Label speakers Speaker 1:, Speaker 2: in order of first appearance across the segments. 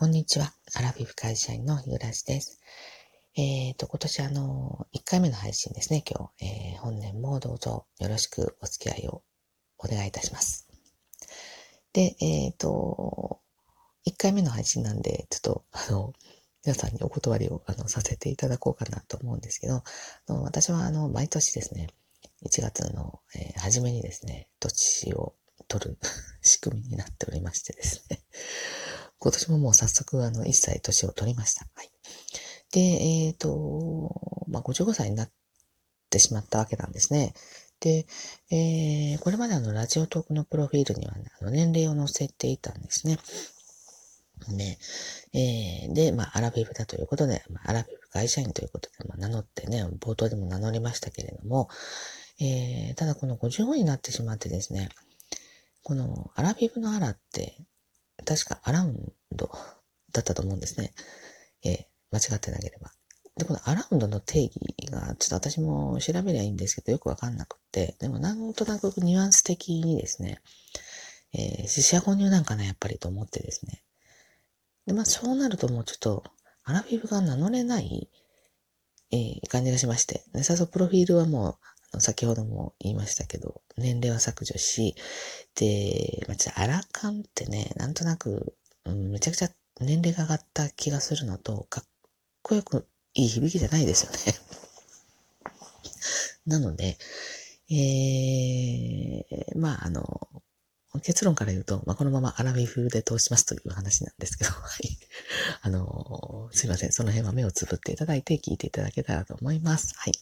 Speaker 1: こんにちは。アラフィフ会社員のゆらしです。えっ、ー、と、今年あの、1回目の配信ですね、今日。えー、本年もどうぞよろしくお付き合いをお願いいたします。で、えっ、ー、と、1回目の配信なんで、ちょっと、あの、皆さんにお断りをあのさせていただこうかなと思うんですけど、あの私はあの、毎年ですね、1月の、えー、初めにですね、土地を取る 仕組みになっておりましてですね、今年ももう早速、あの、1歳年を取りました。はい。で、えっ、ー、と、まあ、55歳になってしまったわけなんですね。で、えー、これまであの、ラジオトークのプロフィールには、ね、あの年齢を載せていたんですね。ね、えー、で、まあ、アラフィフだということで、まあ、アラフィフ会社員ということで、まあ、名乗ってね、冒頭でも名乗りましたけれども、えー、ただこの55になってしまってですね、このアラフィフのアラって、確かアラウンドだったと思うんですね。えー、間違ってなければ。で、このアラウンドの定義が、ちょっと私も調べりゃいいんですけど、よくわかんなくって、でもなんとなくニュアンス的にですね、えー、死者購入なんかな、やっぱりと思ってですね。で、まあそうなるともうちょっと、アラフィフが名乗れない、えー、感じがしまして、ね、最初プロフィールはもう、先ほども言いましたけど、年齢は削除し、で、まあ、アラカンってね、なんとなく、うん、めちゃくちゃ年齢が上がった気がするのと、かっこよくいい響きじゃないですよね。なので、えー、まあ、あの、結論から言うと、まあ、このままアラビ風で通しますという話なんですけど、はい。あの、すいません。その辺は目をつぶっていただいて聞いていただけたらと思います。はい。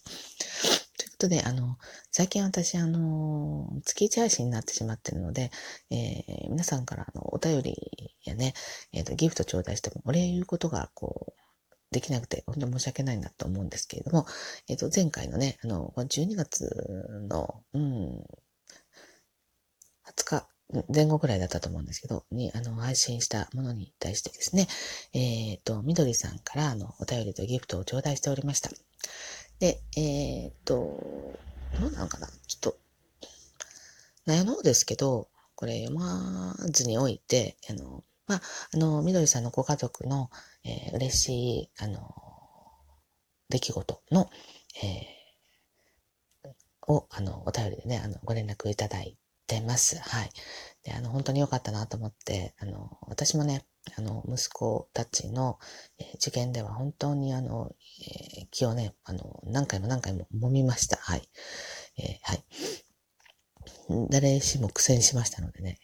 Speaker 1: とで、あの、最近私、あの、月1配信になってしまっているので、えー、皆さんからのお便りやね、えっ、ー、と、ギフト頂戴してもお礼言うことが、こう、できなくて、本当に申し訳ないなと思うんですけれども、えっ、ー、と、前回のね、あの、12月の、うん、20日、前後くらいだったと思うんですけど、に、あの、配信したものに対してですね、えっ、ー、と、みどりさんから、あの、お便りとギフトを頂戴しておりました。で、えー、っと、どうなのかなちょっと、悩のですけど、これ読まずにおいて、あの、まあ、あの、みどりさんのご家族の、えー、嬉しい、あの、出来事の、えー、を、あの、お便りでね、あの、ご連絡いただいてます。はい。で、あの、本当に良かったなと思って、あの、私もね、あの、息子たちの、えー、受験では本当にあの、えー、気をね、あの、何回も何回も揉みました。はい。え、はい。誰しも苦戦しましたのでね。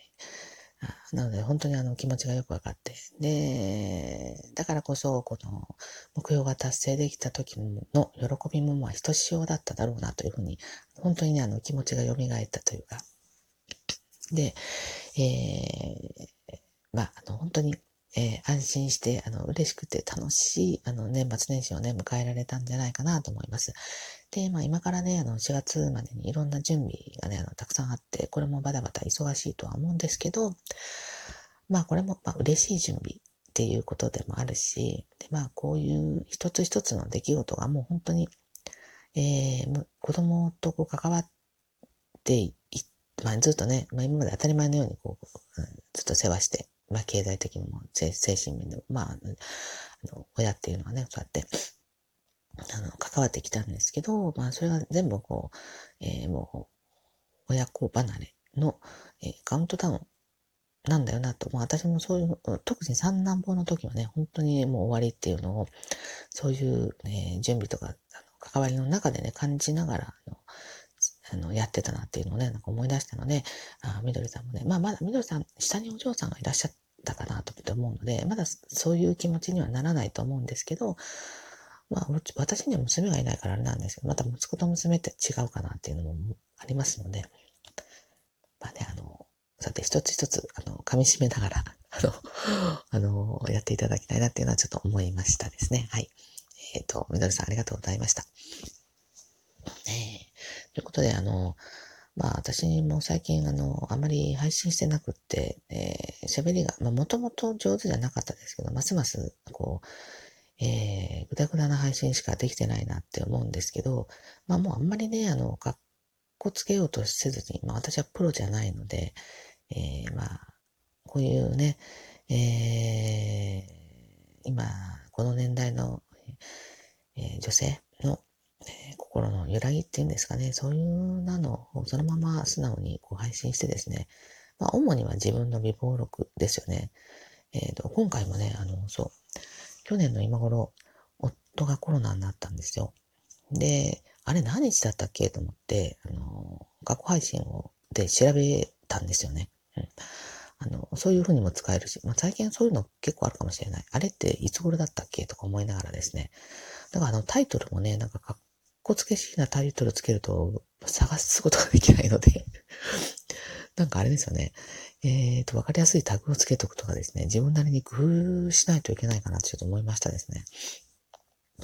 Speaker 1: なので、本当にあの気持ちがよくわかって。で、だからこそ、この目標が達成できた時の喜びもまあひとしおだっただろうなというふうに、本当にね、あの気持ちが蘇ったというか。で、えー、まあ、あの、本当にえー、安心して、あの、嬉しくて楽しい、あの、年末年始をね、迎えられたんじゃないかなと思います。で、まあ、今からね、あの、4月までにいろんな準備がね、あの、たくさんあって、これもバタバタ忙しいとは思うんですけど、まあ、これも、まあ、嬉しい準備っていうことでもあるし、で、まあ、こういう一つ一つの出来事がもう本当に、えー、子供とこう関わっていまあ、ずっとね、まあ、今まで当たり前のようにこう、ずっと世話してまあ、経済的にも、精神面でも、まあ、あの、親っていうのはね、そうやって、あの、関わってきたんですけど、まあ、それが全部こう、えー、もう、親子離れの、えー、カウントダウンなんだよなと、まあ、私もそういう、特に三男坊の時はね、本当にもう終わりっていうのを、そういう、ね、準備とか、あの関わりの中でね、感じながら、あの、やってたなっていうのをね、なんか思い出したので、あみどりさんもね、まあまだみどりさん、下にお嬢さんがいらっしゃったかなと思うので、まだそういう気持ちにはならないと思うんですけど、まあ、私には娘がいないからあれなんですけど、また息子と娘って違うかなっていうのもありますので、まあね、あの、さて一つ一つ、あの、噛み締めながら、あの、あの、やっていただきたいなっていうのはちょっと思いましたですね。はい。えっ、ー、と、みどりさんありがとうございました。ねということで、あの、まあ私も最近あの、あまり配信してなくって、えー、喋りが、まあもともと上手じゃなかったですけど、ますますこう、えー、ぐだぐだな配信しかできてないなって思うんですけど、まあもうあんまりね、あの、格好つけようとせずに、まあ私はプロじゃないので、えー、まあ、こういうね、え今、この年代の、えー、女性の、え、心の揺らぎっていうんですかね、そういうなのをそのまま素直にこう配信してですね、まあ、主には自分の微暴録ですよね。えっ、ー、と、今回もね、あの、そう、去年の今頃、夫がコロナになったんですよ。で、あれ何日だったっけ？と思って、あの、過去配信を、で調べたんですよね。うん。あの、そういう風にも使えるし、まあ、最近そういうの結構あるかもしれない。あれっていつ頃だったっけ？とか思いながらですね。だからあのタイトルもね、なんかかこつけしいなタイトルつけると探すことができないので なんかあれですよね。えっ、ー、と、わかりやすいタグをつけとくとかですね、自分なりに工夫しないといけないかなってちょっと思いましたですね。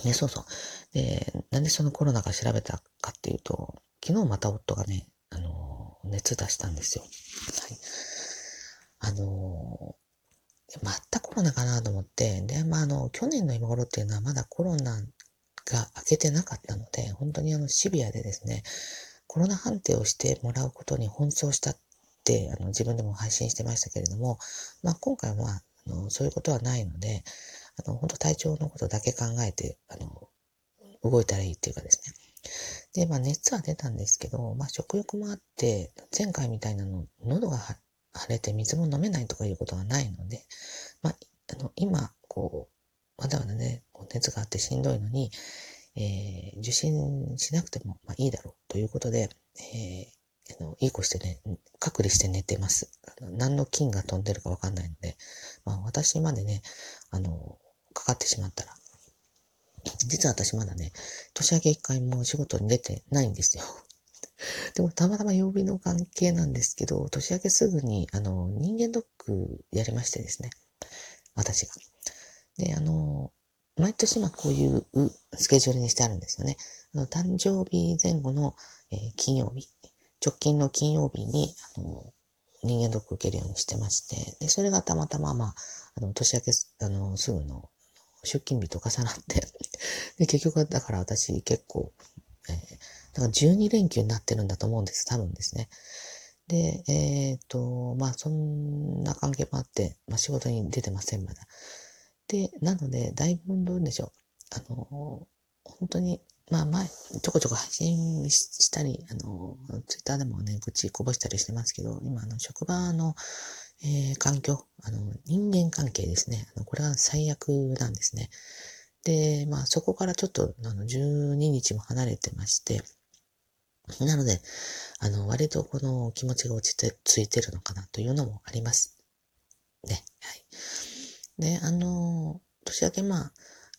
Speaker 1: ね、そうそう。で、なんでそのコロナが調べたかっていうと、昨日また夫がね、あの、熱出したんですよ。はい。あの、またコロナかなと思って、で、まあ、あの、去年の今頃っていうのはまだコロナが明けてなかったので、本当にあの、シビアでですね、コロナ判定をしてもらうことに奔走したって、あの、自分でも配信してましたけれども、まあ、今回は、あの、そういうことはないので、あの、本当体調のことだけ考えて、あの、動いたらいいっていうかですね。で、まあ熱は出たんですけど、まあ食欲もあって、前回みたいなの、喉が腫れて水も飲めないとかいうことがないので、まあ、あの、今、こう、まだまだね、熱があってしんどいのに、えー、受診しなくても、まあ、いいだろうということで、えー、あのいい子してね、隔離して寝てます。あの何の菌が飛んでるかわかんないので、まあ私までね、あの、かかってしまったら、実は私まだね、年明け一回も仕事に出てないんですよ。でもたまたま曜日の関係なんですけど、年明けすぐに、あの、人間ドックやりましてですね。私が。で、あの、毎年まあこういうスケジュールにしてあるんですよね。あの誕生日前後の、えー、金曜日、直近の金曜日に、あの、人間ドック受けるようにしてまして、で、それがたまたままあ、あの、年明け、あの、すぐの出勤日と重なって で、結局だから私結構、えー、だから12連休になってるんだと思うんです。多分ですね。で、えっ、ー、と、まあそんな関係もあって、まあ仕事に出てません、まだ。で、なので、だいぶどうでしょう。あの、本当に、まあ前、ちょこちょこ配信したり、あの、ツイッターでもね、愚痴こぼしたりしてますけど、今、あの、職場の、えー、環境、あの、人間関係ですね。あのこれは最悪なんですね。で、まあそこからちょっと、あの、12日も離れてまして、なので、あの、割とこの気持ちが落ちて、ついてるのかなというのもあります。ね。はい。で、あの、年明けまあ、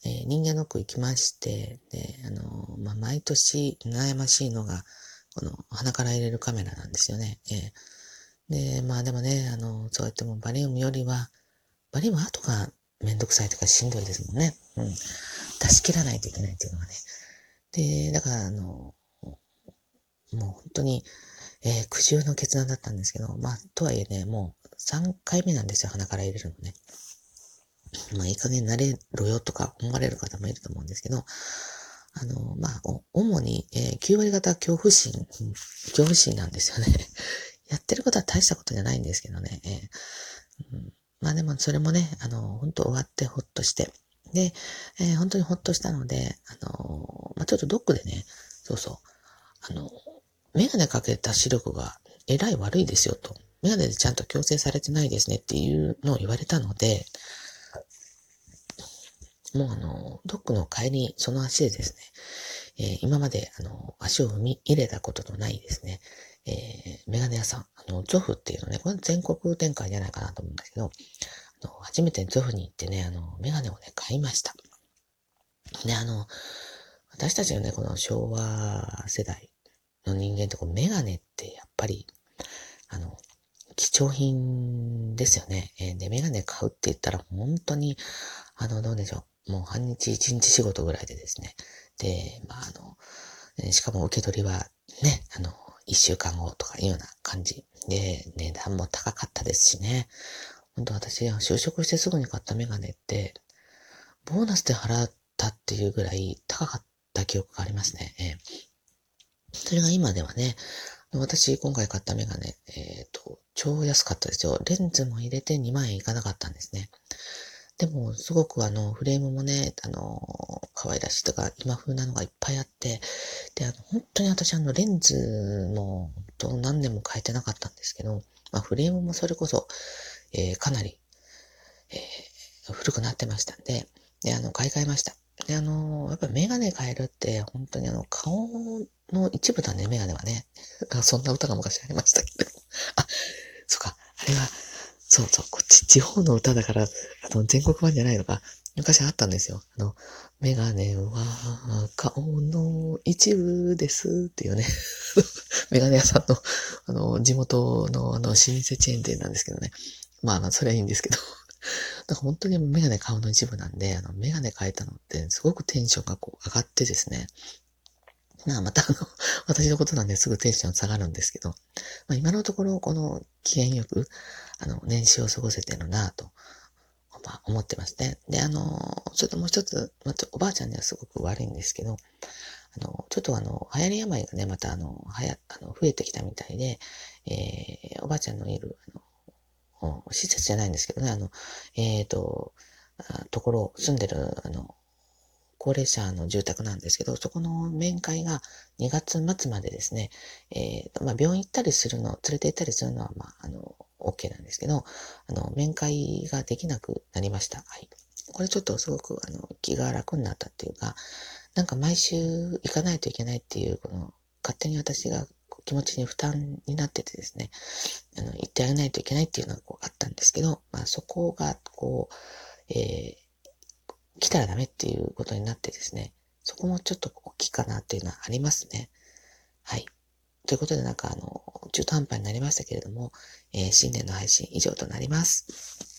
Speaker 1: えー、人間の句行きまして、で、あの、まあ、毎年悩ましいのが、この鼻から入れるカメラなんですよね。えーで、まあでもね、あの、そうやってもバリウムよりは、バリウム後がめんどくさいとかしんどいですもんね。うん。出し切らないといけないっていうのがね。で、だから、あの、もう本当に、えー、苦渋の決断だったんですけど、まあ、とはいえね、もう3回目なんですよ、鼻から入れるのね。まあ、いい加減慣れろよとか思われる方もいると思うんですけど、あの、まあ、主に、えー、9割方恐怖心、恐怖心なんですよね。やってることは大したことじゃないんですけどね。えー、うん、まあでもそれもね、あの、本当終わってほっとして。で、えー、本当にほっとしたので、あの、まあちょっとドックでね、そうそう、あの、メガネかけた視力がえらい悪いですよと。メガネでちゃんと矯正されてないですねっていうのを言われたので、もうあの、ドックの帰り、その足でですね、えー、今まであの、足を踏み入れたことのないですね、えー、メガネ屋さん、あの、ゾフっていうのね、これ全国展開じゃないかなと思うんですけど、あの、初めてゾフに行ってね、あの、メガネをね、買いました。ね、あの、私たちのね、この昭和世代の人間ってこう、メガネってやっぱり、あの、貴重品ですよね。えー、で、メガネ買うって言ったら本当に、あの、どうでしょう。もう半日一日仕事ぐらいでですね。で、まあ、あの、しかも受け取りはね、あの、一週間後とかいうような感じで、値段も高かったですしね。本当私、就職してすぐに買ったメガネって、ボーナスで払ったっていうぐらい高かった記憶がありますね。えー、それが今ではね、私、今回買ったメガネ、えっ、ー、と、超安かったですよ。レンズも入れて2万円いかなかったんですね。でも、すごくあの、フレームもね、あの、可愛らしいとか、今風なのがいっぱいあって、で、あの、本当に私あの、レンズも、と何年も変えてなかったんですけど、まあ、フレームもそれこそ、えー、かなり、えー、古くなってましたんで、で、あの、買い替えました。で、あの、やっぱりメガネ変えるって、本当にあの、顔の一部だね、メガネはね。そんな歌が昔ありましたけど。あ、そっか、あれは、そうそう、こっち地方の歌だから、あの、全国版じゃないのか。昔あったんですよ。あの、メガネは顔の一部ですっていうね。メガネ屋さんの、あの、地元のあの、老舗チェーン店なんですけどね。まあ、まあ、それはいいんですけど。だから本当にメガネ顔の一部なんで、あの、メガネ変えたのってすごくテンションがこう上がってですね。まあまたあの、私のことなんですぐテンション下がるんですけど、まあ今のところこの機嫌よく、あの、年始を過ごせてるなと、まあ思ってますね。で、あの、ちょっともう一つ、まあ、おばあちゃんにはすごく悪いんですけど、あの、ちょっとあの、流行り病がね、またあの、はや、あの、増えてきたみたいで、えー、おばあちゃんのいる、あの、施設じゃないんですけどね、あの、えっ、ー、と、ところ、住んでる、あの、高齢者の住宅なんですけど、そこの面会が2月末までですね、えー、まあ、病院行ったりするの、連れて行ったりするのは、まあ、あの、OK なんですけど、あの、面会ができなくなりました。はい。これちょっとすごく、あの、気が楽になったっていうか、なんか毎週行かないといけないっていう、この、勝手に私が気持ちに負担になっててですね、あの、言ってあげないといけないっていうのがこうあったんですけど、まあそこが、こう、えー、来たらダメっていうことになってですね、そこもちょっと大きいかなっていうのはありますね。はい。ということでなんかあの、中途半端になりましたけれども、えー、新年の配信以上となります。